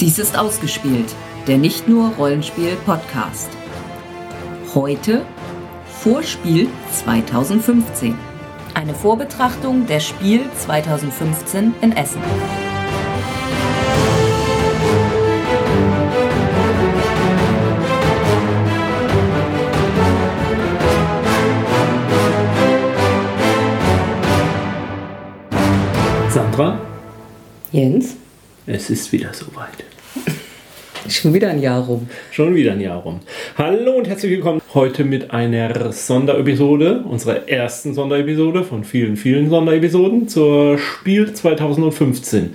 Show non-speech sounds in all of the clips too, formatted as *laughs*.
Dies ist ausgespielt, der nicht nur Rollenspiel-Podcast. Heute Vorspiel 2015. Eine Vorbetrachtung der Spiel 2015 in Essen. Sandra, Jens, es ist wieder soweit. *laughs* schon wieder ein Jahr rum. Schon wieder ein Jahr rum. Hallo und herzlich willkommen heute mit einer Sonderepisode, unserer ersten Sonderepisode von vielen, vielen Sonderepisoden zur Spiel 2015.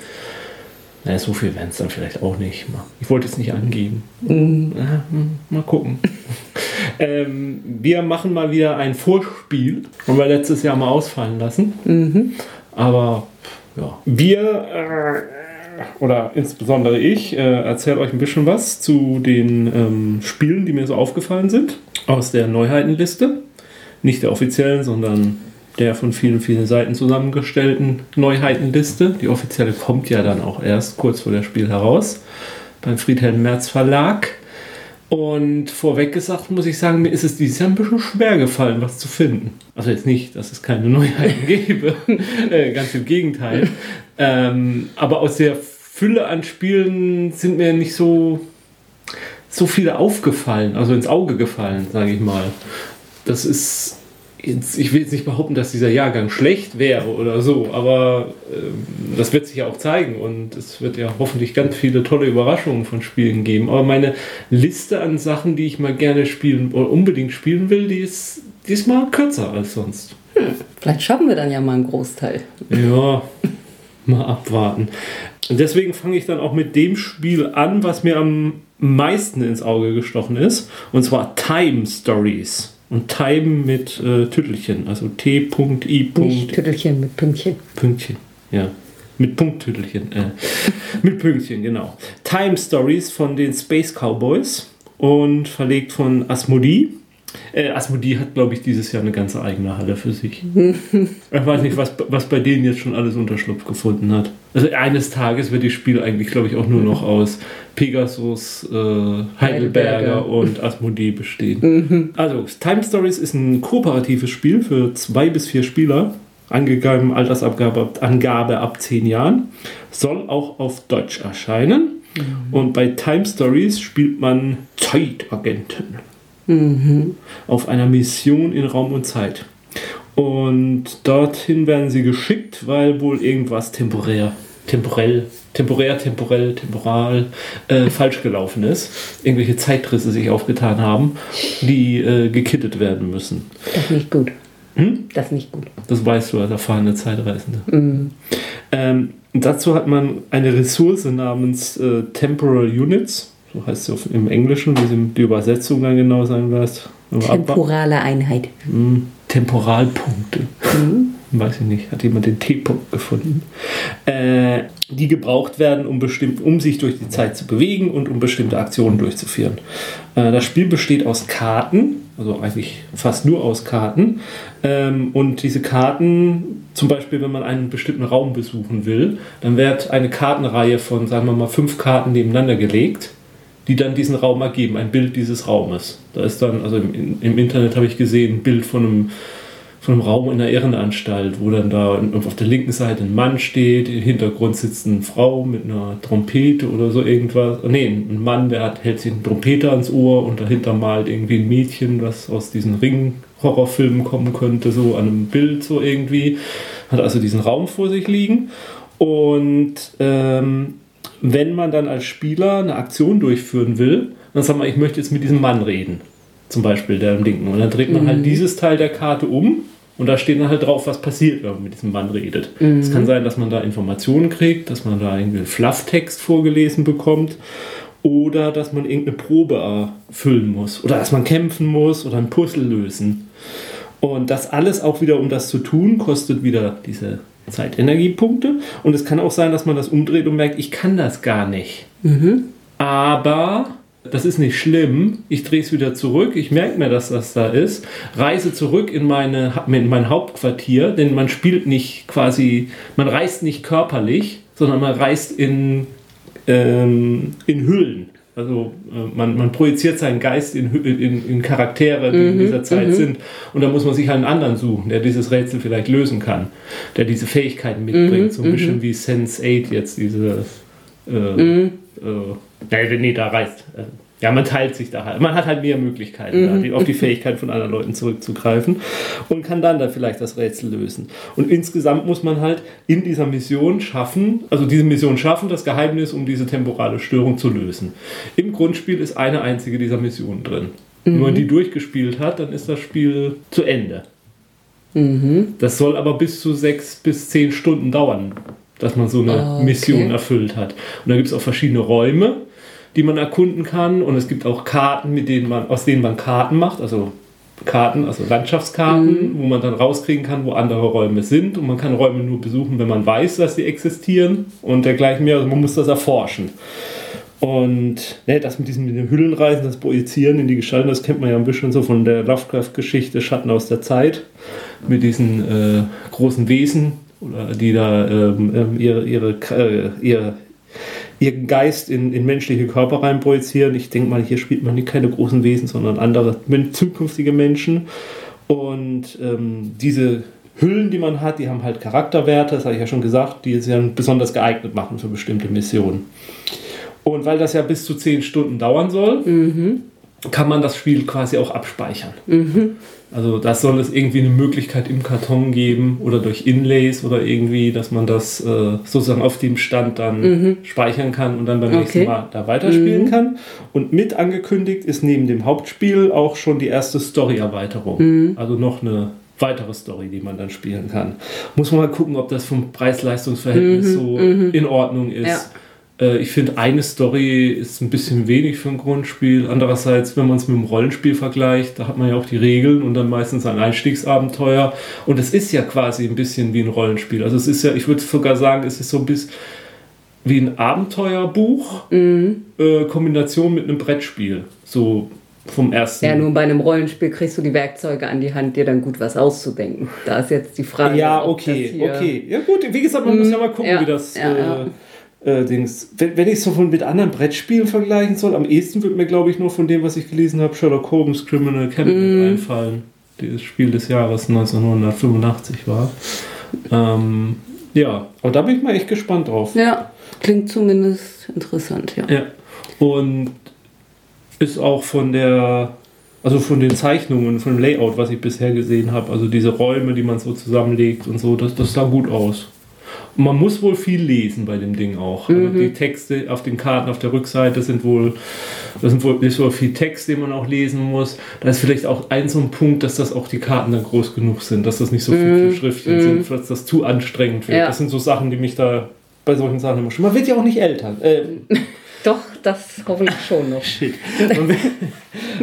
Naja, so viel werden es dann vielleicht auch nicht. Ich wollte es nicht angeben. Ja, hm, mal gucken. *laughs* ähm, wir machen mal wieder ein Vorspiel. Haben wir letztes Jahr mal ausfallen lassen. Aber ja, wir äh, oder insbesondere ich äh, erzähle euch ein bisschen was zu den ähm, Spielen, die mir so aufgefallen sind aus der Neuheitenliste. Nicht der offiziellen, sondern der von vielen, vielen Seiten zusammengestellten Neuheitenliste. Die offizielle kommt ja dann auch erst kurz vor der Spiel heraus beim Friedhelm Merz Verlag. Und vorweg gesagt muss ich sagen, mir ist es dieses Jahr ein bisschen schwer gefallen, was zu finden. Also jetzt nicht, dass es keine Neuheiten *laughs* gäbe, äh, ganz im Gegenteil. Ähm, aber aus der Fülle an Spielen sind mir nicht so, so viele aufgefallen, also ins Auge gefallen, sage ich mal. Das ist, ich will jetzt nicht behaupten, dass dieser Jahrgang schlecht wäre oder so, aber ähm, das wird sich ja auch zeigen und es wird ja hoffentlich ganz viele tolle Überraschungen von Spielen geben. Aber meine Liste an Sachen, die ich mal gerne spielen oder unbedingt spielen will, die ist diesmal kürzer als sonst. Vielleicht schaffen wir dann ja mal einen Großteil. Ja, *laughs* mal abwarten. Und deswegen fange ich dann auch mit dem Spiel an, was mir am meisten ins Auge gestochen ist. Und zwar Time Stories. Und Time mit äh, Tüttelchen, also T.I. Nicht Tüttelchen mit Pünktchen. Pünktchen, ja. Mit Punkttüttelchen. Äh, mit Pünktchen, genau. Time Stories von den Space Cowboys und verlegt von Asmodee. Äh, Asmodee hat, glaube ich, dieses Jahr eine ganze eigene Halle für sich. *laughs* ich weiß nicht, was, was bei denen jetzt schon alles Unterschlupf gefunden hat. Also eines Tages wird das Spiel eigentlich, glaube ich, auch nur noch aus Pegasus, äh, Heidelberger, Heidelberger. und Asmodee bestehen. Also, Time Stories ist ein kooperatives Spiel für zwei bis vier Spieler. Angegeben Altersabgabe Angabe ab zehn Jahren. Soll auch auf Deutsch erscheinen. Und bei Time Stories spielt man Zeitagenten auf einer Mission in Raum und Zeit. Und dorthin werden sie geschickt, weil wohl irgendwas temporär, temporell, temporär, temporell, temporal äh, falsch gelaufen ist. Irgendwelche Zeitrisse sich aufgetan haben, die äh, gekittet werden müssen. Das ist nicht gut. Hm? Das ist nicht gut. Das weißt du als erfahrene Zeitreisende. Ähm, dazu hat man eine Ressource namens äh, Temporal Units. So heißt auf, im Englischen, wie sie die Übersetzung dann genau sein wird. Temporale Einheit. Hm, Temporalpunkte. Weiß ich nicht, hat jemand den T-Punkt gefunden? Äh, die gebraucht werden, um, bestimmt, um sich durch die Zeit zu bewegen und um bestimmte Aktionen durchzuführen. Äh, das Spiel besteht aus Karten, also eigentlich fast nur aus Karten. Ähm, und diese Karten, zum Beispiel, wenn man einen bestimmten Raum besuchen will, dann wird eine Kartenreihe von, sagen wir mal, fünf Karten nebeneinander gelegt die dann diesen Raum ergeben, ein Bild dieses Raumes. Da ist dann, also im, im Internet habe ich gesehen, ein Bild von einem, von einem Raum in einer Irrenanstalt, wo dann da auf der linken Seite ein Mann steht, im Hintergrund sitzt eine Frau mit einer Trompete oder so irgendwas. Nee, ein Mann, der hat, hält sich einen Trompeter ans Ohr und dahinter malt irgendwie ein Mädchen, was aus diesen Ring-Horrorfilmen kommen könnte, so an einem Bild so irgendwie. Hat also diesen Raum vor sich liegen. Und ähm, wenn man dann als Spieler eine Aktion durchführen will, dann sagt man, ich möchte jetzt mit diesem Mann reden. Zum Beispiel der im Linken. Und dann dreht man halt dieses Teil der Karte um und da steht dann halt drauf, was passiert, wenn man mit diesem Mann redet. Es kann sein, dass man da Informationen kriegt, dass man da irgendwie einen Flufftext vorgelesen bekommt oder dass man irgendeine Probe erfüllen muss oder dass man kämpfen muss oder ein Puzzle lösen. Und das alles auch wieder, um das zu tun, kostet wieder diese Zeitenergiepunkte. Und es kann auch sein, dass man das umdreht und merkt, ich kann das gar nicht. Aber das ist nicht schlimm. Ich drehe es wieder zurück. Ich merke mir, dass das da ist. Reise zurück in, meine, in mein Hauptquartier, denn man spielt nicht quasi, man reist nicht körperlich, sondern man reist in ähm, in Hüllen. Also äh, man, man projiziert seinen Geist in, in, in Charaktere, die in dieser Zeit sind. Und da muss man sich halt einen anderen suchen, der dieses Rätsel vielleicht lösen kann, der diese Fähigkeiten mitbringt. so ein bisschen wie Sense 8 jetzt diese... Äh, äh, nee, nee, da reißt... Ja, man teilt sich da halt. Man hat halt mehr Möglichkeiten, da, die, auf die Fähigkeit von anderen Leuten zurückzugreifen und kann dann da vielleicht das Rätsel lösen. Und insgesamt muss man halt in dieser Mission schaffen, also diese Mission schaffen, das Geheimnis um diese temporale Störung zu lösen. Im Grundspiel ist eine einzige dieser Missionen drin. Wenn man die durchgespielt hat, dann ist das Spiel zu Ende. Das soll aber bis zu sechs bis zehn Stunden dauern, dass man so eine Okay. Mission erfüllt hat. Und da gibt es auch verschiedene Räume, die man erkunden kann. Und es gibt auch Karten, mit denen man, aus denen man Karten macht, also Karten, also Landschaftskarten, wo man dann rauskriegen kann, wo andere Räume sind. Und man kann Räume nur besuchen, wenn man weiß, dass sie existieren und dergleichen mehr. Also man muss das erforschen. Und ne, das mit diesen mit den Hüllenreisen, das Projizieren in die Gestalten, das kennt man ja ein bisschen so von der Lovecraft-Geschichte Schatten aus der Zeit. Mit diesen äh, großen Wesen, oder die da ähm, ähm, ihre, ihre, äh, ihr, ihren Geist in, in menschliche Körper rein projizieren. Ich denke mal, hier spielt man nicht keine großen Wesen, sondern andere zukünftige Menschen. Und ähm, diese Hüllen, die man hat, die haben halt Charakterwerte, das habe ich ja schon gesagt, die es ja besonders geeignet machen für bestimmte Missionen. Und weil das ja bis zu 10 Stunden dauern soll, kann man das Spiel quasi auch abspeichern. Also das soll es irgendwie eine Möglichkeit im Karton geben oder durch Inlays oder irgendwie, dass man das äh, sozusagen auf dem Stand dann speichern kann und dann beim nächsten Okay. Mal da weiterspielen kann. Und mit angekündigt ist neben dem Hauptspiel auch schon die erste Story-Erweiterung. Also noch eine weitere Story, die man dann spielen kann. Muss man mal gucken, ob das vom Preis-Leistungs-Verhältnis so in Ordnung ist. Äh, Ich finde, eine Story ist ein bisschen wenig für ein Grundspiel. Andererseits, wenn man es mit dem Rollenspiel vergleicht, da hat man ja auch die Regeln und dann meistens ein Einstiegsabenteuer. Und es ist ja quasi ein bisschen wie ein Rollenspiel. Also es ist ja, ich würde sogar sagen, es ist so ein bisschen wie ein Abenteuerbuch, äh, Kombination mit einem Brettspiel. So vom ersten. Ja, nur bei einem Rollenspiel kriegst du die Werkzeuge an die Hand, dir dann gut was auszudenken. Da ist jetzt die Frage. Ja, ob okay, das hier- okay. Ja gut, wie gesagt, man muss ja mal gucken, ja, wie das ja, ja. Äh, äh, Dings. Wenn, wenn ich es so von mit anderen Brettspielen vergleichen soll, am ehesten wird mir, glaube ich, nur von dem, was ich gelesen habe, Sherlock Holmes Criminal Cabinet Mhm. einfallen. Dieses Spiel des Jahres 1985 war. Ähm, ja, aber da bin ich mal echt gespannt drauf. Ja, klingt zumindest interessant, ja. Ja. Und ist auch von der, also von den Zeichnungen, von dem Layout, was ich bisher gesehen habe, also diese Räume, die man so zusammenlegt und so, das, das sah gut aus. Und man muss wohl viel lesen bei dem Ding auch. Also die Texte auf den Karten auf der Rückseite sind wohl, das sind wohl, ist wohl viel Text, den man auch lesen muss. Da ist vielleicht auch ein so ein Punkt, dass das auch die Karten dann groß genug sind, dass das nicht so viele Schriftchen sind, dass das zu anstrengend wird. Ja. Das sind so Sachen, die mich da bei solchen Sachen immer schon. Man wird ja auch nicht älter. Äh, *laughs* Doch, das hoffentlich schon noch. *laughs* Shit. *laughs*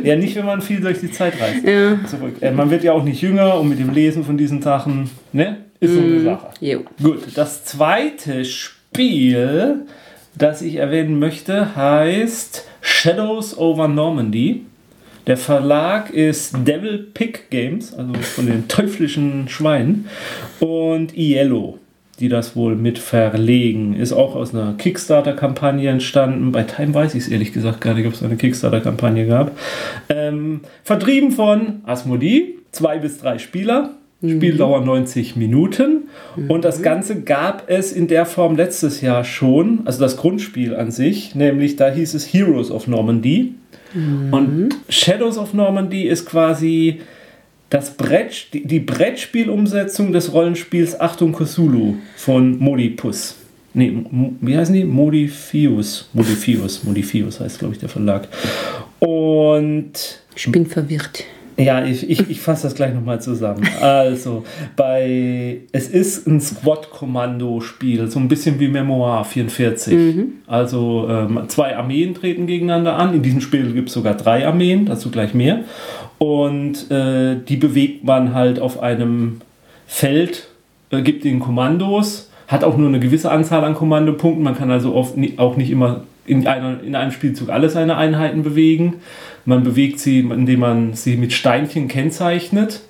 Ja, nicht, wenn man viel durch die Zeit reist. Ja. Zurück. Äh, man wird ja auch nicht jünger und mit dem Lesen von diesen Sachen, ne? Ist so eine Sache. Jo. Gut, das zweite Spiel, das ich erwähnen möchte, heißt Shadows over Normandy. Der Verlag ist Devil Pig Games, also von den teuflischen Schweinen, und Iello, die das wohl mit verlegen. Ist auch aus einer Kickstarter-Kampagne entstanden. Bei Time weiß ich es ehrlich gesagt gar nicht, ob es eine Kickstarter-Kampagne gab. Ähm, vertrieben von Asmodee, zwei bis drei Spieler. Spieldauer 90 Minuten. Und das Ganze gab es in der Form letztes Jahr schon, also das Grundspiel an sich, nämlich da hieß es Heroes of Normandy. Und Shadows of Normandy ist quasi das Brett, die, die Brettspielumsetzung des Rollenspiels Achtung Cthulhu von Modipus. Nee, wie heißen die? Modifius. Modifius. Modifius heißt, glaube ich, der Verlag. Und Ich bin verwirrt. Ja, ich, ich, ich fasse das gleich nochmal zusammen. Also, bei es ist ein Squad-Kommando-Spiel, so ein bisschen wie Memoir 44. Also ähm, zwei Armeen treten gegeneinander an. In diesem Spiel gibt es sogar drei Armeen, dazu gleich mehr. Und äh, die bewegt man halt auf einem Feld, äh, gibt ihnen Kommandos, hat auch nur eine gewisse Anzahl an Kommandopunkten. Man kann also oft ni- auch nicht immer in, einer, in einem Spielzug alle seine Einheiten bewegen. Man bewegt sie, indem man sie mit Steinchen kennzeichnet.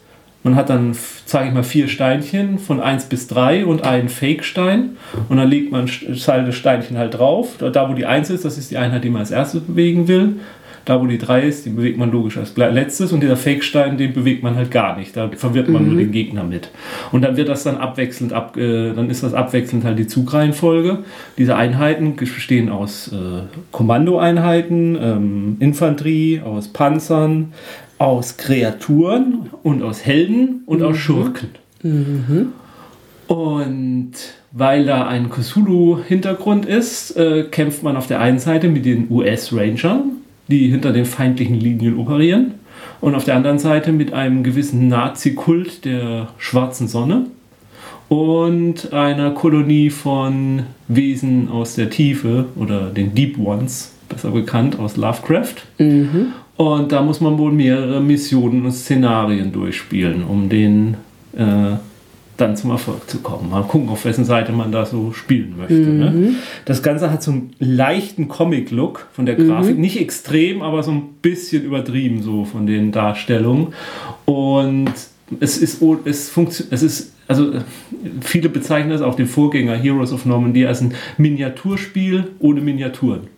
Man hat dann, sage ich mal, vier Steinchen von 1 bis 3 und einen Fake-Stein. Und dann legt man Teil des Steinchen halt drauf. Da, wo die 1 ist, das ist die Einheit, die man als erstes bewegen will. Da, wo die 3 ist, die bewegt man logisch als letztes. Und dieser Fake-Stein, den bewegt man halt gar nicht. Da verwirrt man mhm. nur den Gegner mit. Und dann wird das dann abwechselnd, ab, äh, dann ist das abwechselnd halt die Zugreihenfolge. Diese Einheiten bestehen aus äh, Kommandoeinheiten, ähm, Infanterie, aus Panzern, aus Kreaturen und aus Helden und mhm. aus Schurken. Mhm. Und weil da ein Cthulhu-Hintergrund ist, äh, kämpft man auf der einen Seite mit den US-Rangern, die hinter den feindlichen Linien operieren, und auf der anderen Seite mit einem gewissen Nazi-Kult der schwarzen Sonne und einer Kolonie von Wesen aus der Tiefe oder den Deep Ones, besser bekannt aus Lovecraft. Mhm. Und da muss man wohl mehrere Missionen und Szenarien durchspielen, um den äh, dann zum Erfolg zu kommen. Mal gucken, auf wessen Seite man da so spielen möchte. Ne? Mhm. Ne? Das Ganze hat so einen leichten Comic-Look von der Grafik. Mhm. Nicht extrem, aber so ein bisschen übertrieben so von den Darstellungen. Und es ist, es funktioniert, es ist, also viele bezeichnen es auch den Vorgänger Heroes of Normandy als ein Miniaturspiel ohne Miniaturen.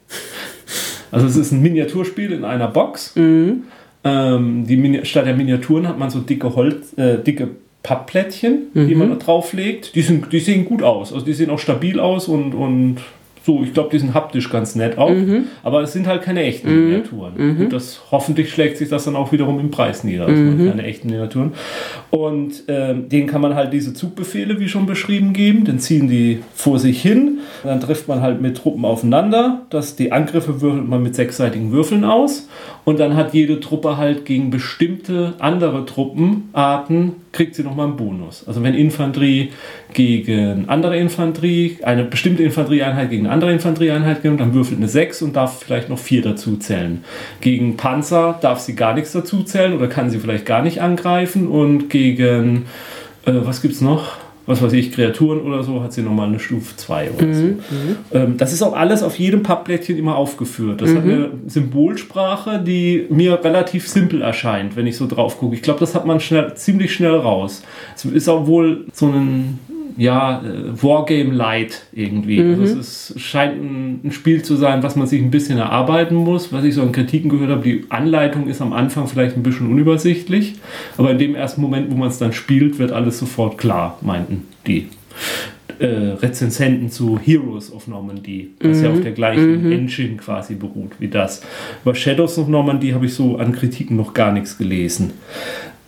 Also es ist ein Miniaturspiel in einer Box. Mhm. Ähm, die statt der Miniaturen hat man so dicke Holz, äh, dicke Pappplättchen, mhm. die man da drauflegt. Die, sind, die sehen gut aus. Also die sehen auch stabil aus und, und so, ich glaube, die sind haptisch ganz nett auch. Mhm. Aber es sind halt keine echten mhm. Miniaturen. Mhm. Und das hoffentlich schlägt sich das dann auch wiederum im Preis nieder. Also keine echten Miniaturen. Und äh, denen kann man halt diese Zugbefehle, wie schon beschrieben, geben. Dann ziehen die vor sich hin. Dann trifft man halt mit Truppen aufeinander. Das, die Angriffe würfelt man mit sechsseitigen Würfeln aus. Und dann hat jede Truppe halt gegen bestimmte andere Truppenarten kriegt sie nochmal einen Bonus. Also wenn Infanterie gegen andere Infanterie, eine bestimmte Infanterieeinheit gegen andere Infanterieeinheit geht, dann würfelt eine 6 und darf vielleicht noch 4 dazu zählen. Gegen Panzer darf sie gar nichts dazu zählen oder kann sie vielleicht gar nicht angreifen und gegen, äh, was gibt es noch? Was weiß ich, Kreaturen oder so, hat sie nochmal eine Stufe 2 oder mhm. so. Mhm. Ähm, das ist auch alles auf jedem Pappplättchen immer aufgeführt. Das mhm. hat eine Symbolsprache, die mir relativ simpel erscheint, wenn ich so drauf gucke. Ich glaube, das hat man schnell, ziemlich schnell raus. Es ist auch wohl so ein ja, äh, Wargame Light irgendwie. Mhm. Also es ist, scheint ein, ein, Spiel zu sein, was man sich ein bisschen erarbeiten muss. Was ich so an Kritiken gehört habe, die Anleitung ist am Anfang vielleicht ein bisschen unübersichtlich, aber in dem ersten Moment, wo man es dann spielt, wird alles sofort klar, meinten die. Äh, Rezensenten zu Heroes of Normandy, was mhm. ja auf der gleichen mhm. Engine quasi beruht wie das. Über Shadows of Normandy habe ich so an Kritiken noch gar nichts gelesen.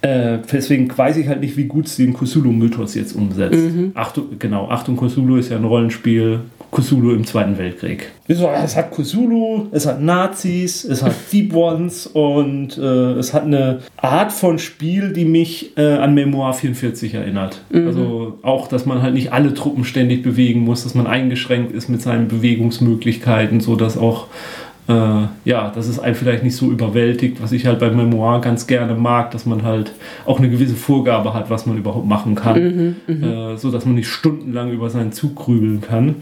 Äh, deswegen weiß ich halt nicht, wie gut sie den Cthulhu-Mythos jetzt umsetzt. Mhm. Achtung, genau, Achtung, Cthulhu ist ja ein Rollenspiel. Cthulhu im Zweiten Weltkrieg. Es hat Cthulhu, es hat Nazis, es hat *laughs* Deep Ones und äh, es hat eine Art von Spiel, die mich äh, an Memoir 44 erinnert. Mhm. Also auch, dass man halt nicht alle Truppen ständig bewegen muss, dass man eingeschränkt ist mit seinen Bewegungsmöglichkeiten, sodass auch äh, ja, dass es einen vielleicht nicht so überwältigt, was ich halt beim Memoir ganz gerne mag, dass man halt auch eine gewisse Vorgabe hat, was man überhaupt machen kann, mhm, mhm. äh, so dass man nicht stundenlang über seinen Zug grübeln kann.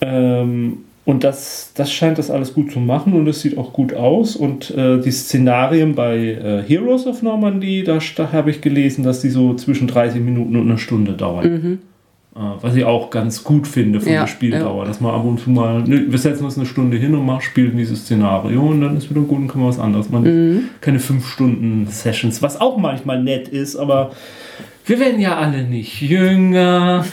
Ähm, und das, das scheint das alles gut zu machen und es sieht auch gut aus. Und äh, die Szenarien bei äh, Heroes of Normandy, da, da habe ich gelesen, dass die so zwischen 30 Minuten und einer Stunde dauern. Mhm. Äh, was ich auch ganz gut finde von ja, der Spieldauer, ja. dass man ab und zu mal, ne, wir setzen uns eine Stunde hin und machen, spielen dieses Szenario und dann ist wieder gut und können wir was anderes. Man mhm. keine fünf Stunden Sessions, was auch manchmal nett ist, aber wir werden ja alle nicht jünger.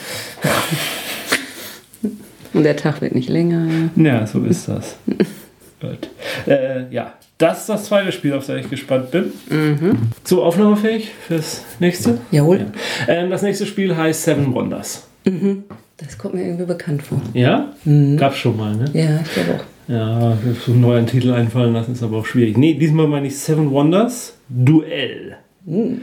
Und der Tag wird nicht länger. Ja, so ist das. *laughs* Gut. Äh, ja, das ist das zweite Spiel, auf das ich gespannt bin. Mhm. So, aufnahmefähig fürs nächste? Jawohl. Ja. Ähm, das nächste Spiel heißt Seven Wonders. Mhm. Das kommt mir irgendwie bekannt vor. Ja? Mhm. Gab's schon mal, ne? Ja, ich glaube auch. Ja, so einen neuen Titel einfallen lassen ist aber auch schwierig. Nee, diesmal meine ich Seven Wonders Duell. Mhm.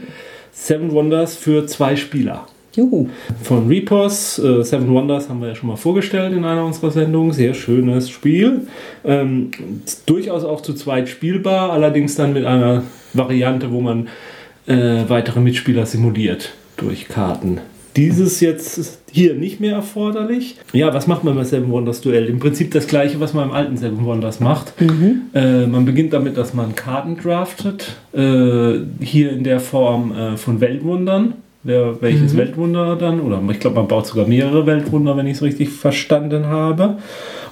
Seven Wonders für zwei Spieler. Juhu. Von Repos, äh, Seven Wonders haben wir ja schon mal vorgestellt in einer unserer Sendungen. Sehr schönes Spiel. Ähm, durchaus auch zu zweit spielbar, allerdings dann mit einer Variante, wo man äh, weitere Mitspieler simuliert durch Karten. Dieses jetzt hier nicht mehr erforderlich. Ja, was macht man bei Seven Wonders Duell? Im Prinzip das gleiche, was man im alten Seven Wonders macht. Äh, man beginnt damit, dass man Karten draftet. Äh, hier in der Form äh, von Weltwundern. Wer, welches Weltwunder dann? Oder ich glaube, man baut sogar mehrere Weltwunder, wenn ich es richtig verstanden habe.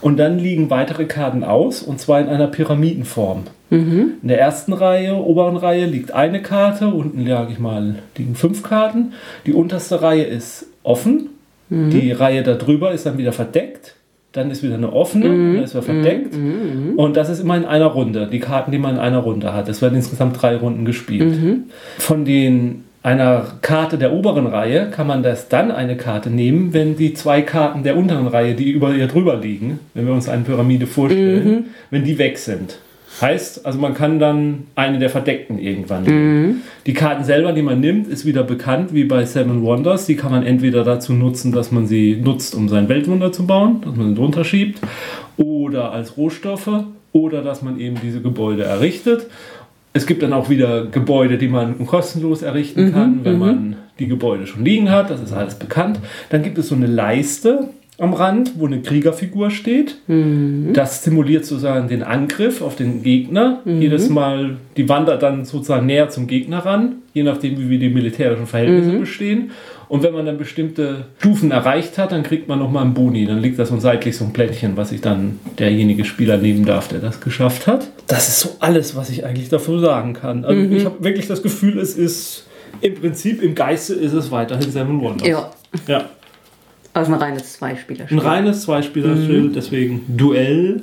Und dann liegen weitere Karten aus, und zwar in einer Pyramidenform. In der ersten Reihe, oberen Reihe, liegt eine Karte, unten sage ich mal, liegen fünf Karten. Die unterste Reihe ist offen, die Reihe darüber ist dann wieder verdeckt. Dann ist wieder eine offene, dann ist wieder verdeckt. Und das ist immer in einer Runde, die Karten, die man in einer Runde hat. Es werden insgesamt drei Runden gespielt. Von den einer Karte der oberen Reihe kann man das dann eine Karte nehmen, wenn die zwei Karten der unteren Reihe, die über ihr drüber liegen, wenn wir uns eine Pyramide vorstellen, wenn die weg sind. Heißt, also man kann dann eine der verdeckten irgendwann nehmen. Die Karten selber, die man nimmt, ist wieder bekannt wie bei Seven Wonders. Die kann man entweder dazu nutzen, dass man sie nutzt, um sein Weltwunder zu bauen, dass man sie drunter schiebt, oder als Rohstoffe, oder dass man eben diese Gebäude errichtet. Es gibt dann auch wieder Gebäude, die man kostenlos errichten kann, wenn man die Gebäude schon liegen hat. Das ist alles bekannt. Dann gibt es so eine Leiste am Rand, wo eine Kriegerfigur steht. Das simuliert sozusagen den Angriff auf den Gegner. Jedes Mal, die wandert dann sozusagen näher zum Gegner ran, je nachdem, wie die militärischen Verhältnisse bestehen. Und wenn man dann bestimmte Stufen erreicht hat, dann kriegt man nochmal einen Boni. Dann liegt da so seitlich so ein Plättchen, was sich dann derjenige Spieler nehmen darf, der das geschafft hat. Das ist so alles, was ich eigentlich dafür sagen kann. Also ich habe wirklich das Gefühl, es ist im Prinzip im Geiste ist es weiterhin Seven Wonders. Ja. ja. Also ein reines Zweispielerspiel. Ein reines Zweispielerspiel, deswegen Duell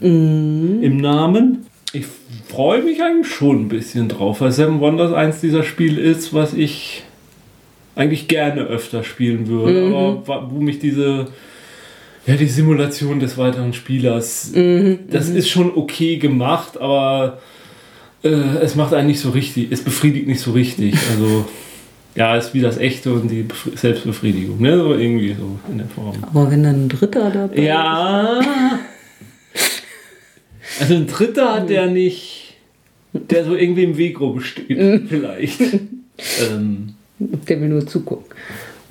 im Namen. Ich freue mich eigentlich schon ein bisschen drauf, weil Seven Wonders eins dieser Spiele ist, was ich eigentlich gerne öfter spielen würde, aber wa- wo mich diese ja, die Simulation des weiteren Spielers, das ist schon okay gemacht, aber äh, es macht einen nicht so richtig, es befriedigt nicht so richtig. Also *laughs* ja, ist wie das Echte und die Befri- Selbstbefriedigung, ne? So irgendwie so in der Form. Aber wenn dann ein Dritter dabei ist. Ja. Also ein Dritter, der nicht, der so irgendwie im Weg rumsteht, vielleicht. ähm, Der will nur zugucken.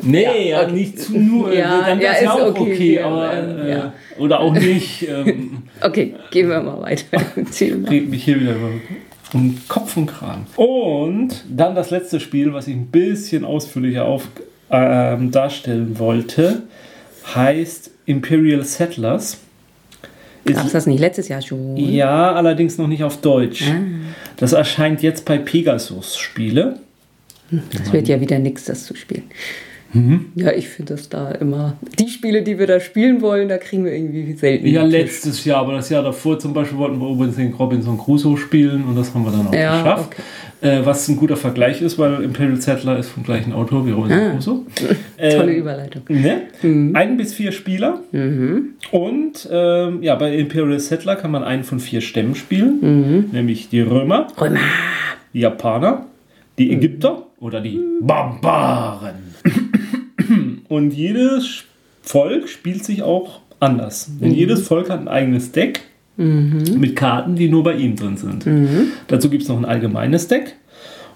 nee, ja, Ja, okay. nicht zu nur, Ja, dann ja, wär's ja ist auch okay, okay, aber, äh, ja. oder auch nicht. Ähm, *laughs* Okay, gehen wir mal weiter. *laughs* Mal. red mich hier wieder über um Kopf und Kragen. Und dann das letzte Spiel, was ich ein bisschen ausführlicher auf, ähm, darstellen wollte, heißt Imperial Settlers. Ist- Gab es das nicht letztes Jahr schon? Ja, allerdings noch nicht auf Deutsch. Ah. Das erscheint jetzt bei Pegasus Spiele. Das wird ja wieder nichts, das zu spielen. Mhm. Ja, ich finde das da immer. Die Spiele, die wir da spielen wollen, da kriegen wir irgendwie selten. Ja, einen Tisch. letztes Jahr, aber das Jahr davor zum Beispiel wollten wir Robinson, Robinson Crusoe spielen und das haben wir dann auch Ja, geschafft. Äh, was ein guter Vergleich ist, weil Imperial Settler ist vom gleichen Autor wie Robinson Ah. Crusoe. *laughs* Tolle Ähm, Überleitung. Ne? Ein bis vier Spieler. Und ähm, ja, bei Imperial Settler kann man einen von vier Stämmen spielen, nämlich die Römer, Römer. die Japaner, die Ägypter oder die Barbaren. Und jedes Volk spielt sich auch anders. Denn jedes Volk hat ein eigenes Deck mit Karten, die nur bei ihm drin sind. Dazu gibt es noch ein allgemeines Deck.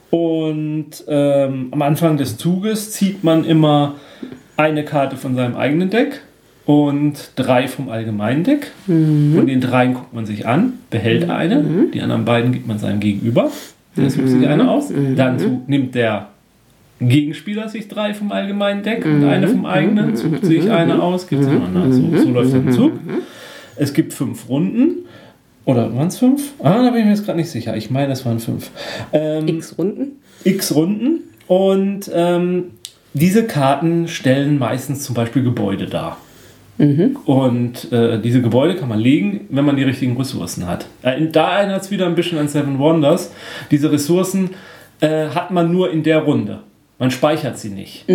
Und ähm, am Anfang des Zuges zieht man immer eine Karte von seinem eigenen Deck und drei vom allgemeinen Deck. Von den dreien guckt man sich an, behält eine, die anderen beiden gibt man seinem Gegenüber. Der sucht sich eine aus. Dann nimmt der Gegenspieler sich drei vom allgemeinen Deck und eine vom eigenen, sucht sich eine aus, gibt sie noch so, so läuft der Zug. Es gibt fünf Runden. Oder waren es fünf? Ah, da bin ich mir jetzt gerade nicht sicher. Ich meine, es waren fünf. Ähm, X Runden. x Runden und ähm, diese Karten stellen meistens zum Beispiel Gebäude dar. Und äh, diese Gebäude kann man legen, wenn man die richtigen Ressourcen hat. Äh, da erinnert es wieder ein bisschen an Seven Wonders. Diese Ressourcen äh, hat man nur in der Runde. Man speichert sie nicht.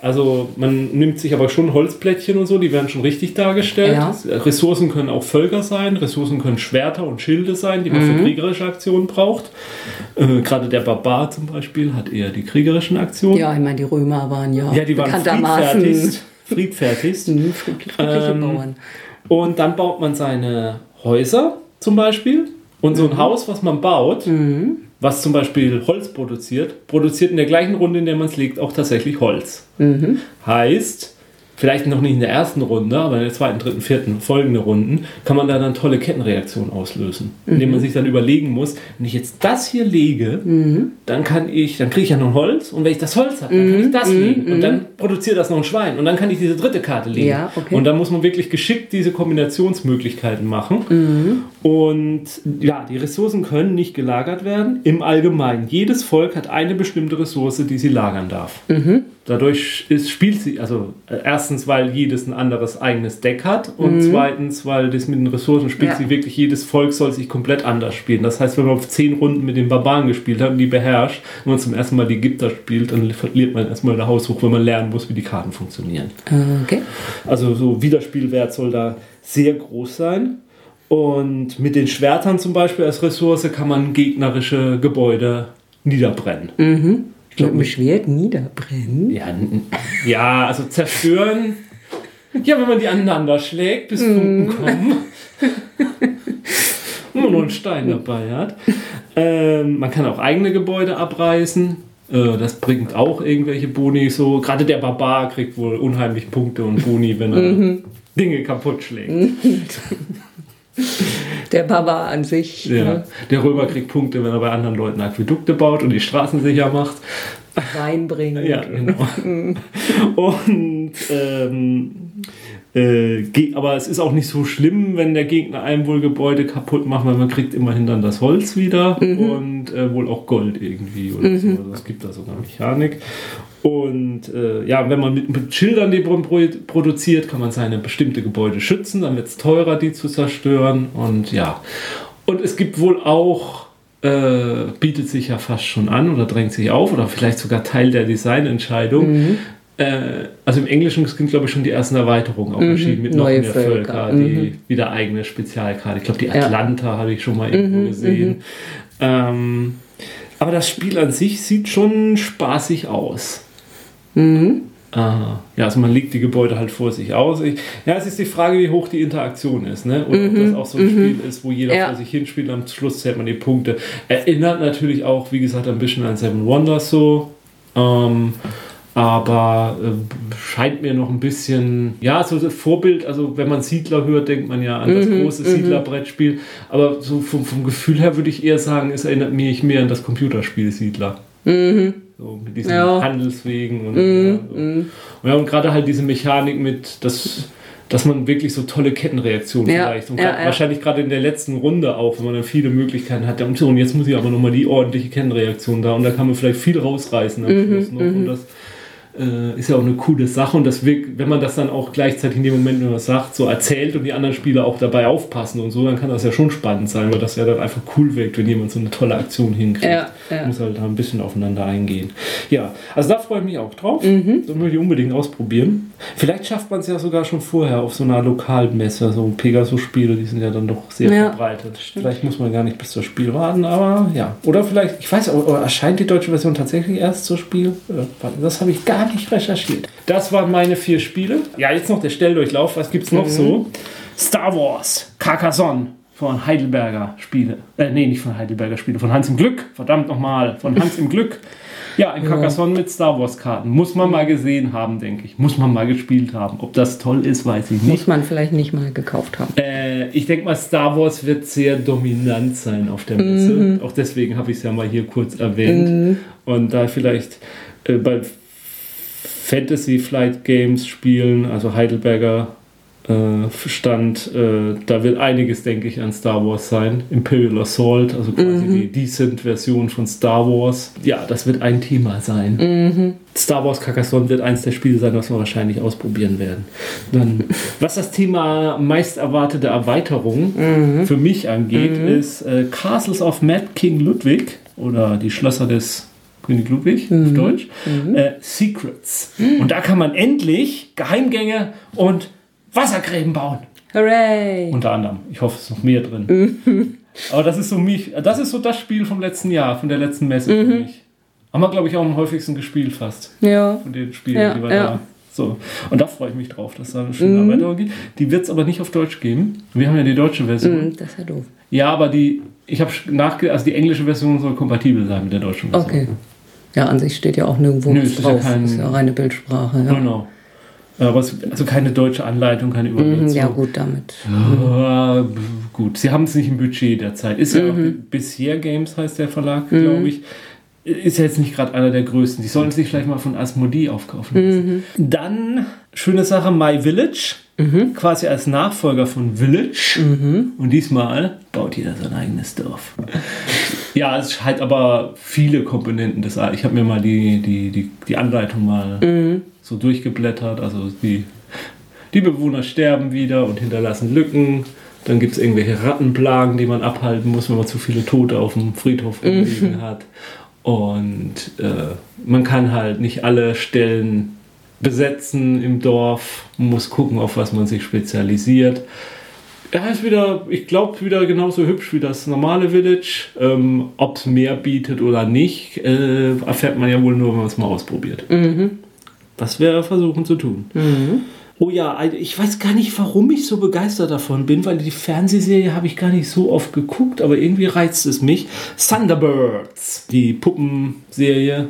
Also man nimmt sich aber schon Holzplättchen und so, die werden schon richtig dargestellt. Ja. Ressourcen können auch Völker sein, Ressourcen können Schwerter und Schilde sein, die man für kriegerische Aktionen braucht. Äh, Gerade der Barbar zum Beispiel hat eher die kriegerischen Aktionen. Ja, ich meine, die Römer waren ja, Ja, die waren friedfertigst. *laughs* friedfertigst. Mhm, friedliche Ähm, Bauern. Und dann baut man seine Häuser zum Beispiel Und so ein Haus, was man baut, was zum Beispiel Holz produziert, produziert in der gleichen Runde, in der man es legt, auch tatsächlich Holz. Heißt, vielleicht noch nicht in der ersten Runde, aber in der zweiten, dritten, vierten, folgende Runden, kann man da dann tolle Kettenreaktionen auslösen. Indem man sich dann überlegen muss, wenn ich jetzt das hier lege, dann kann ich, dann kriege ich ja noch Holz und wenn ich das Holz habe, dann kann ich das legen und dann produziert das noch ein Schwein und dann kann ich diese dritte Karte legen. Ja, okay. Und dann muss man wirklich geschickt diese Kombinationsmöglichkeiten machen. Und ja, die Ressourcen können nicht gelagert werden. Im Allgemeinen. Jedes Volk hat eine bestimmte Ressource, die sie lagern darf. Dadurch ist, spielt sie, also äh, erstens, weil jedes ein anderes eigenes Deck hat und zweitens, weil das mit den Ressourcen spielt Ja. sie wirklich, jedes Volk soll sich komplett anders spielen. Das heißt, wenn man auf zehn Runden mit den Barbaren gespielt hat und die beherrscht, wenn man zum ersten Mal die Ägypter spielt, dann verliert man erstmal der Haushoch, wenn man lernen muss, wie die Karten funktionieren. Okay. Also so Wiederspielwert soll da sehr groß sein. Und mit den Schwertern zum Beispiel als Ressource kann man gegnerische Gebäude niederbrennen. Ich Mit glaub, dem Schwert niederbrennen. ja, ja, also zerstören. Ja, wenn man die aneinander schlägt, bis Funken kommen. *laughs* Und man nur einen Stein dabei hat. Ähm, man kann auch eigene Gebäude abreißen. Äh, das bringt auch irgendwelche Boni so. Gerade der Barbar kriegt wohl unheimlich Punkte und Boni, wenn er Dinge kaputt schlägt. *laughs* Der Baba an sich. Ja. ne? Der Römer kriegt Punkte, wenn er bei anderen Leuten Aquädukte baut und die Straßen sicher macht. Wein bringen. Ja, genau. *laughs* Und ähm, äh, aber es ist auch nicht so schlimm, wenn der Gegner einem wohl Gebäude kaputt macht, weil man kriegt immerhin dann das Holz wieder und äh, wohl auch Gold irgendwie oder so. Also es gibt da sogar Mechanik. Und äh, ja, wenn man mit, mit Schildern die pro produziert, kann man seine bestimmte Gebäude schützen, dann wird es teurer, die zu zerstören. Und ja. Und es gibt wohl auch äh, bietet sich ja fast schon an oder drängt sich auf oder vielleicht sogar Teil der Designentscheidung. Äh, also im Englischen sind, glaube ich, schon die ersten Erweiterungen auch erschienen mit noch Neue mehr Völker, Völker. die wieder eigene Spezialkarte. Ich glaube, die Ja. Atlanta habe ich schon mal irgendwo gesehen. Ähm, aber das Spiel an sich sieht schon spaßig aus. Ah, ja, also man legt die Gebäude halt vor sich aus. Ich, ja, es ist die Frage, wie hoch die Interaktion ist, ne? Oder ob das auch so ein Spiel ist, wo jeder Ja. vor sich hinspielt, am Schluss zählt man die Punkte. Erinnert natürlich auch, wie gesagt, ein bisschen an Seven Wonders so. Ähm, aber äh, scheint mir noch ein bisschen, ja, so das Vorbild, also wenn man Siedler hört, denkt man ja an das große Siedler-Brettspiel. Aber so vom, vom Gefühl her würde ich eher sagen, es erinnert mich mehr an das Computerspiel Siedler. So mit diesen Ja. Handelswegen und, ja, so. und, ja, und gerade halt diese Mechanik mit, dass, dass man wirklich so tolle Kettenreaktionen Ja, vielleicht und ja, grad- ja. wahrscheinlich gerade in der letzten Runde auch, wenn man dann viele Möglichkeiten hat. Ja, Und so, und jetzt muss ich aber nochmal die ordentliche Kettenreaktion da und da kann man vielleicht viel rausreißen am Mhm, Schluss noch. Und das äh, ist ja auch eine coole Sache und das wirkt, wenn man das dann auch gleichzeitig in dem Moment, wenn man es sagt, so erzählt und die anderen Spieler auch dabei aufpassen und so, dann kann das ja schon spannend sein, weil das ja dann einfach cool wirkt, wenn jemand so eine tolle Aktion hinkriegt. Ja, ja. Muss halt da ein bisschen aufeinander eingehen. Ja, also da freue ich mich auch drauf. Mhm. Das möchte ich unbedingt ausprobieren. Vielleicht schafft man es ja sogar schon vorher auf so einer Lokalmesse, so Pegasus-Spiele, die sind ja dann doch sehr Ja, verbreitet. Vielleicht muss man gar nicht bis zum Spiel warten, aber ja. Oder vielleicht, ich weiß, oder erscheint die deutsche Version tatsächlich erst zur Spiel? Äh, warte, Das habe ich gar nicht recherchiert. Das waren meine vier Spiele. Ja, jetzt noch der Stelldurchlauf. Was gibt es noch so? Star Wars, Carcassonne von Heidelberger Spiele. Äh, nee, nicht von Heidelberger Spiele, von Hans im Glück. Verdammt nochmal, von Hans im Glück. Ja, ein Carcassonne mit Star Wars Karten. Muss man mal gesehen haben, denke ich. Muss man mal gespielt haben. Ob das toll ist, weiß ich nicht. Muss man vielleicht nicht mal gekauft haben. Äh, ich denke mal, Star Wars wird sehr dominant sein auf der Messe. Mhm. Auch deswegen habe ich es ja mal hier kurz erwähnt. Und da vielleicht äh, bei Fantasy Flight Games spielen, also Heidelberger äh, Stand, äh, da wird einiges, denke ich, an Star Wars sein. Imperial Assault, also quasi die Decent-Version von Star Wars. Ja, das wird ein Thema sein. Star Wars Carcassonne wird eins der Spiele sein, was wir wahrscheinlich ausprobieren werden. Dann, *laughs* was das Thema meist erwartete Erweiterung für mich angeht, ist äh, Castles of Mad King Ludwig oder die Schlösser des König Ludwig auf Deutsch. Äh, Secrets. Und da kann man endlich Geheimgänge und Wassergräben bauen. Hooray! Unter anderem. Ich hoffe, es ist noch mehr drin. Aber das ist so mich, das ist so das Spiel vom letzten Jahr, von der letzten Messe für mich. Haben wir, glaube ich, auch am häufigsten gespielt fast. Ja. Von den Spielen, Ja, die wir ja. da. So. Und da freue ich mich drauf, dass da eine schöne Erweiterung gibt. Die wird es aber nicht auf Deutsch geben. Wir haben ja die deutsche Version. Hm, Das ist ja doof. Ja, aber die, ich habe nachgedacht, also die englische Version soll kompatibel sein mit der deutschen Version. Okay. Ja, an sich steht ja auch nirgendwo Nö, ist ja drauf. kein- ist ja reine Bildsprache. Ja, Genau. Aber es, also keine deutsche Anleitung, keine mhm, Übersetzung. ja gut, damit. Ah, gut, sie haben es nicht im Budget derzeit. Ist ja auch bisher Games heißt der Verlag, glaube ich. Ist ja jetzt nicht gerade einer der größten. Die sollten sich vielleicht mal von Asmodee aufkaufen. lassen. Dann, schöne Sache, My Village. Quasi als Nachfolger von Village. Und diesmal baut jeder sein eigenes Dorf. Ja, es hat aber viele Komponenten des Ich habe mir mal die, die, die, die Anleitung mal so durchgeblättert. Also die, die Bewohner sterben wieder und hinterlassen Lücken. Dann gibt es irgendwelche Rattenplagen, die man abhalten muss, wenn man zu viele Tote auf dem Friedhof rumliegen hat. Und äh, man kann halt nicht alle Stellen besetzen im Dorf. Man muss gucken, auf was man sich spezialisiert. Er ist wieder, ich glaube, wieder genauso hübsch wie das normale Village. Ähm, Ob es mehr bietet oder nicht, äh, erfährt man ja wohl nur, wenn man es mal ausprobiert. Was wir versuchen zu tun. Oh ja, ein- ich weiß gar nicht, warum ich so begeistert davon bin, weil die Fernsehserie habe ich gar nicht so oft geguckt, aber irgendwie reizt es mich. Thunderbirds, die Puppenserie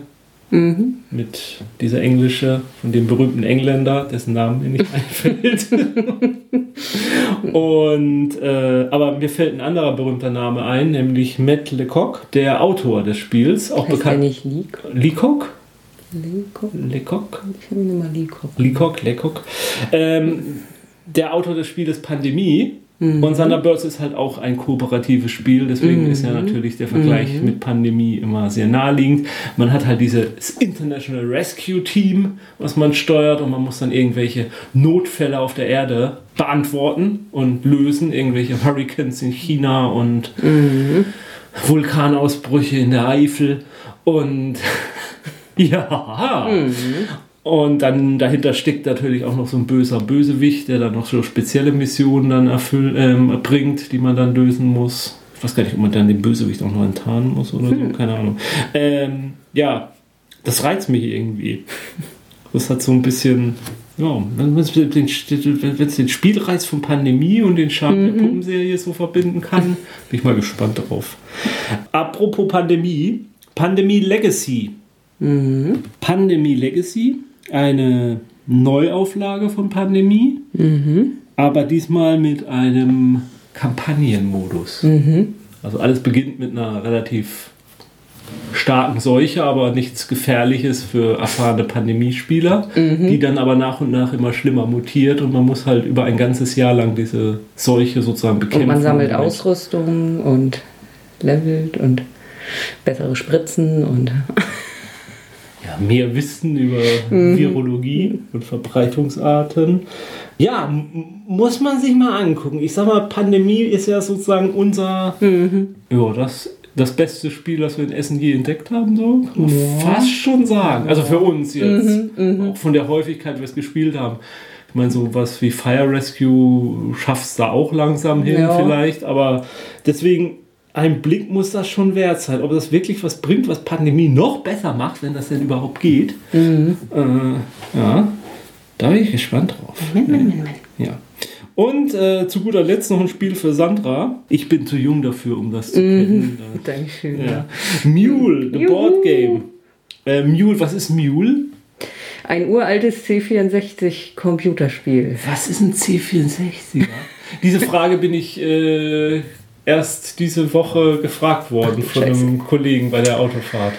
mit dieser englische, von dem berühmten Engländer, dessen Namen mir nicht *laughs* einfällt. Und, äh, aber mir fällt ein anderer berühmter Name ein, nämlich Matt Lecoq, der Autor des Spiels, auch Heißt bekannt. nicht Leak? Lecoq? Lecoq? Ich habe ihn immer Leak. Lecoq, Lecoq. Ähm, der Autor des Spieles Pandemie. Und Thunderbirds ist halt auch ein kooperatives Spiel, deswegen ist ja natürlich der Vergleich mit Pandemie immer sehr naheliegend. Man hat halt dieses International Rescue Team, was man steuert und man muss dann irgendwelche Notfälle auf der Erde beantworten und lösen, irgendwelche Hurricanes in China und Vulkanausbrüche in der Eifel und *laughs* ja. Und dann dahinter steckt natürlich auch noch so ein böser Bösewicht, der dann noch so spezielle Missionen dann erfüll, ähm, erbringt, die man dann lösen muss. Ich weiß gar nicht, ob man dann den Bösewicht auch noch enttarnen muss oder so, keine Ahnung. Ähm, ja, das reizt mich irgendwie. Das hat so ein bisschen, ja, wenn man es den, den Spielreiz von Pandemie und den Charme der Puppenserie so verbinden kann, bin ich mal gespannt darauf. Apropos Pandemie, Pandemie Legacy. Pandemie Legacy, eine Neuauflage von Pandemie, aber diesmal mit einem Kampagnenmodus. Also alles beginnt mit einer relativ starken Seuche, aber nichts Gefährliches für erfahrene Pandemiespieler, die dann aber nach und nach immer schlimmer mutiert und man muss halt über ein ganzes Jahr lang diese Seuche sozusagen bekämpfen. Und man sammelt mit- Ausrüstung und levelt und bessere Spritzen und mehr Wissen über Mhm. Virologie und Verbreitungsarten. Ja, muss man sich mal angucken. Ich sag mal, Pandemie ist ja sozusagen unser, Mhm. ja, das, das beste Spiel, das wir in Essen je entdeckt haben, so kann man fast schon sagen. Also für uns jetzt, Mhm, auch von der Häufigkeit, wie wir es gespielt haben. Ich meine, sowas wie Fire Rescue schaffst du da auch langsam hin Ja. vielleicht, aber deswegen ein Blick muss das schon wert sein. Ob das wirklich was bringt, was Pandemie noch besser macht, wenn das denn überhaupt geht. Mhm. Äh, ja, da bin ich gespannt drauf. Ja. Und äh, zu guter Letzt noch ein Spiel für Sandra. Ich bin zu jung dafür, um das zu kennen. *laughs* Dankeschön. Ja. Mule, the Juhu. Board Game. Äh, Mule, was ist Mule? Ein uraltes C64 Computerspiel. Was ist ein C64er? Diese Frage bin ich äh, erst diese Woche gefragt worden von einem Kollegen bei der Autofahrt.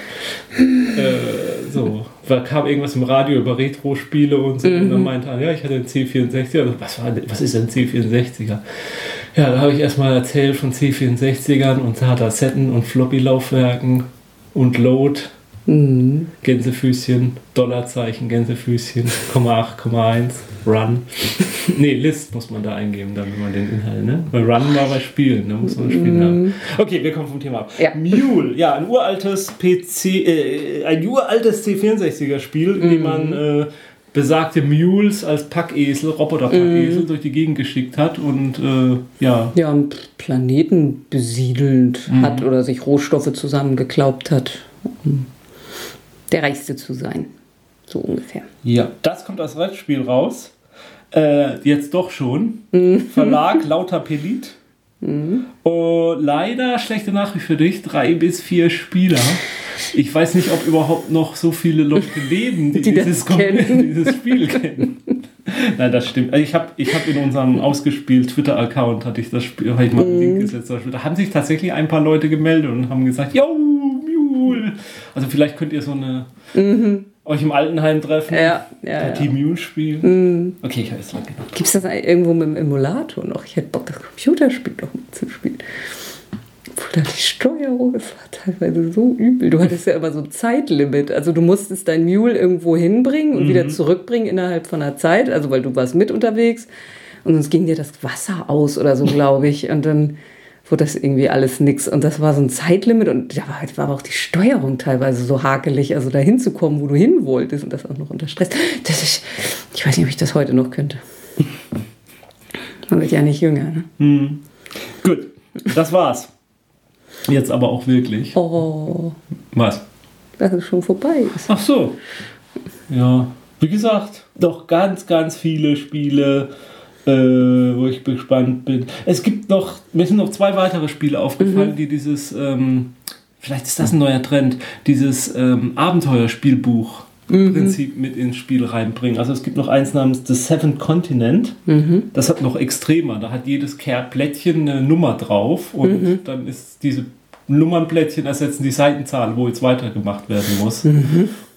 äh, so, da kam irgendwas im Radio über Retro-Spiele und so. Und dann meinte er, ja, ich hatte einen C64er. Also, was, war, denn- was ist ein C64er? Ja, da habe ich erstmal erzählt von C64ern und Datasetten und Floppy-Laufwerken und Load. Gänsefüßchen, Dollarzeichen, Gänsefüßchen, Komma 8, Komma 1, Run. *laughs* Nee, List muss man da eingeben, dann wenn man den Inhalt, ne? Weil Run war bei Spielen, da muss man ein Spiel haben. Okay, wir kommen vom Thema ab. Ja. Mule, ja, ein uraltes PC, äh, ein uraltes C64er Spiel, in dem man äh, besagte Mules als Packesel, Roboter-Packesel durch die Gegend geschickt hat und äh, ja, Ja, einen Planeten besiedelnd hat oder sich Rohstoffe zusammengeklaubt hat, um der Reichste zu sein. So ungefähr. Ja, das kommt als Brettspiel raus. Äh, jetzt doch schon. Verlag *laughs* Lauter Pelit. Und leider, schlechte Nachricht für dich, drei bis vier Spieler. Ich weiß nicht, ob überhaupt noch so viele Leute leben, die, *laughs* Die dieses, *laughs* dieses Spiel kennen. Nein, das stimmt. Also ich habe ich hab in unserem ausgespielt Twitter-Account, hatte ich das Spiel, habe ich mal einen Link gesetzt. Da haben sich tatsächlich ein paar Leute gemeldet und haben gesagt, yo, Mule. Also vielleicht könnt ihr so eine euch im Altenheim treffen. Ja, ja, Partie ja. Mule spielen. Okay, ich habe es lang genug. Gibt es das irgendwo mit dem Emulator noch? Ich hätte Bock, das Computerspiel noch mitzuspielen. Obwohl da die Steuerung, das war teilweise so übel. Du hattest ja immer so ein Zeitlimit. Also du musstest dein Mule irgendwo hinbringen und wieder zurückbringen innerhalb von einer Zeit. Also weil du warst mit unterwegs. Und sonst ging dir das Wasser aus oder so, *laughs* glaube ich. Und dann wurde das irgendwie alles nix. Und das war so ein Zeitlimit. Und da war, war auch die Steuerung teilweise so hakelig. Also da hinzukommen, wo du hin wolltest. Und das auch noch unter Stress. Das ist, ich weiß nicht, ob ich das heute noch könnte. Man wird ja nicht jünger. Ne? Gut, das war's. Jetzt aber auch wirklich. Oh, Was? dass es schon vorbei ist. Ach so. Ja, wie gesagt, doch ganz, ganz viele Spiele, äh, wo ich gespannt bin. Es gibt noch, mir sind noch zwei weitere Spiele aufgefallen, die dieses, ähm, vielleicht ist das ein neuer Trend, dieses ähm, Abenteuerspielbuch. Prinzip mit ins Spiel reinbringen. Also es gibt noch eins namens The Seventh Continent. Das hat noch extremer. Da hat jedes Kehrplättchen eine Nummer drauf und dann ist diese Nummernplättchen ersetzen die Seitenzahl, wo jetzt weitergemacht werden muss.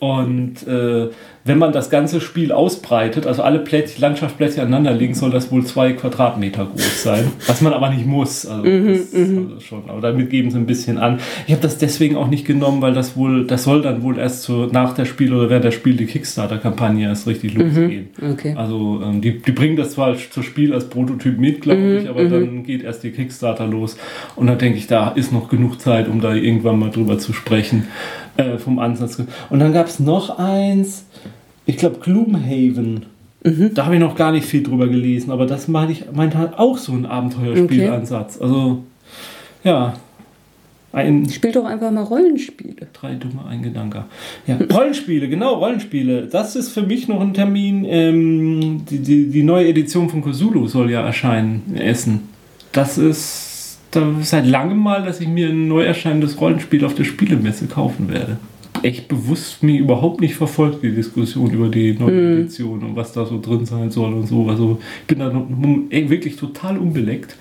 Und äh, wenn man das ganze Spiel ausbreitet, also alle Plättchen, Landschaftsplättchen aneinander liegen, soll das wohl zwei Quadratmeter groß sein. *laughs* Was man aber nicht muss. Also, das, also schon. Aber damit geben sie ein bisschen an. Ich habe das deswegen auch nicht genommen, weil das wohl, das soll dann wohl erst so nach der Spiel oder während der Spiel die Kickstarter-Kampagne erst richtig losgehen. Okay. Also ähm, die, die bringen das zwar zur Spiel als Prototyp mit, glaube ich, aber dann geht erst die Kickstarter los. Und da denke ich, da ist noch genug Zeit, um da irgendwann mal drüber zu sprechen. Äh, vom Ansatz. Und dann gab es noch eins, ich glaube Gloomhaven. Da habe ich noch gar nicht viel drüber gelesen, aber das meine ich, meint halt auch so ein Abenteuerspielansatz. Also, ja. Ein, Spiel doch einfach mal Rollenspiele. Drei dumme, ein Gedanke. Ja, Rollenspiele, genau, Rollenspiele. Das ist für mich noch ein Termin. Ähm, die, die, die neue Edition von Cthulhu soll ja erscheinen in Essen. Das ist seit langem mal, dass ich mir ein neu erscheinendes Rollenspiel auf der Spielemesse kaufen werde. Echt bewusst mich überhaupt nicht verfolgt, die Diskussion über die neue Edition und was da so drin sein soll und so. Also ich bin da wirklich total unbeleckt.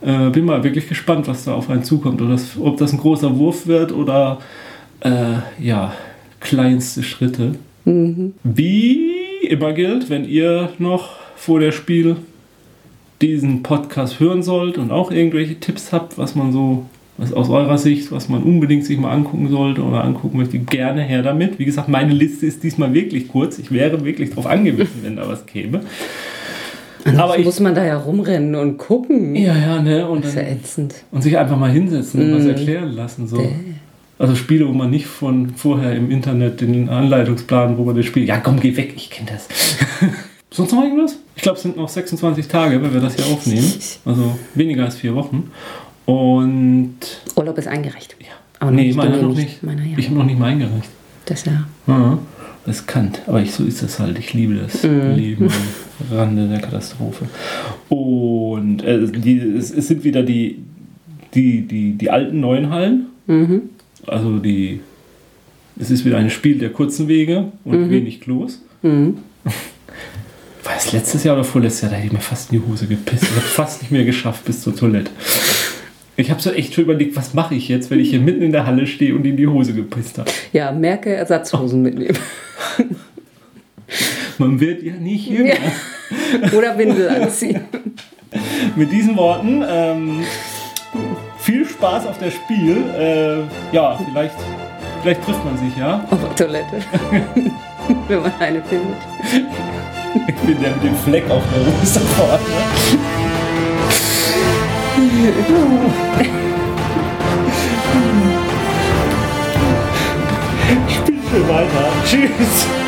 Äh, bin mal wirklich gespannt, was da auf einen zukommt. Oder das, ob das ein großer Wurf wird oder äh, ja, kleinste Schritte. Wie immer gilt, wenn ihr noch vor der Spiel diesen Podcast hören sollt und auch irgendwelche Tipps habt, was man so, was aus eurer Sicht, was man unbedingt sich mal angucken sollte oder angucken möchte, gerne her damit. Wie gesagt, meine Liste ist diesmal wirklich kurz. Ich wäre wirklich darauf angewiesen, wenn da was käme. Aber ich, muss man da ja rumrennen und gucken. ja, ja, ne, und Das ist ja dann ätzend. und sich einfach mal hinsetzen und was erklären lassen. So. Also Spiele, wo man nicht von vorher im Internet den Anleitungsplan, wo man das Spiel, ja komm, geh weg, ich kenne das. *laughs* Sonst noch irgendwas? Ich glaube, es sind noch 26 Tage, wenn wir das hier aufnehmen. Also weniger als vier Wochen. Und Urlaub ist eingereicht. ja. Aber nee, noch meiner nicht noch nicht. Meiner, ja. Ich habe noch nicht mal eingereicht. Das ja. Ja, riskant. Aber ich, so ist das halt. Ich liebe das Leben am Rande der Katastrophe. Und äh, die, es, es sind wieder die, die, die, die alten neuen Hallen. Also die. Es ist wieder ein Spiel der kurzen Wege und wenig Klos. *laughs* War es letztes Jahr oder vorletztes Jahr? Da hätte ich mir fast in die Hose gepisst. Ich habe fast nicht mehr geschafft bis zur Toilette. Ich habe so echt schon überlegt, was mache ich jetzt, wenn ich hier mitten in der Halle stehe und in die Hose gepisst habe. Ja, Merke Ersatzhosen mitnehmen. *laughs* Man wird ja nicht jünger. Oder Windel anziehen. Mit diesen Worten, ähm, viel Spaß auf der Spiel. Äh, ja, vielleicht, vielleicht trifft man sich, ja. Auf der Toilette. *laughs* Wenn man eine findet. Ich bin der mit dem Fleck auf der Hose vorne. Spiel schon weiter. Tschüss.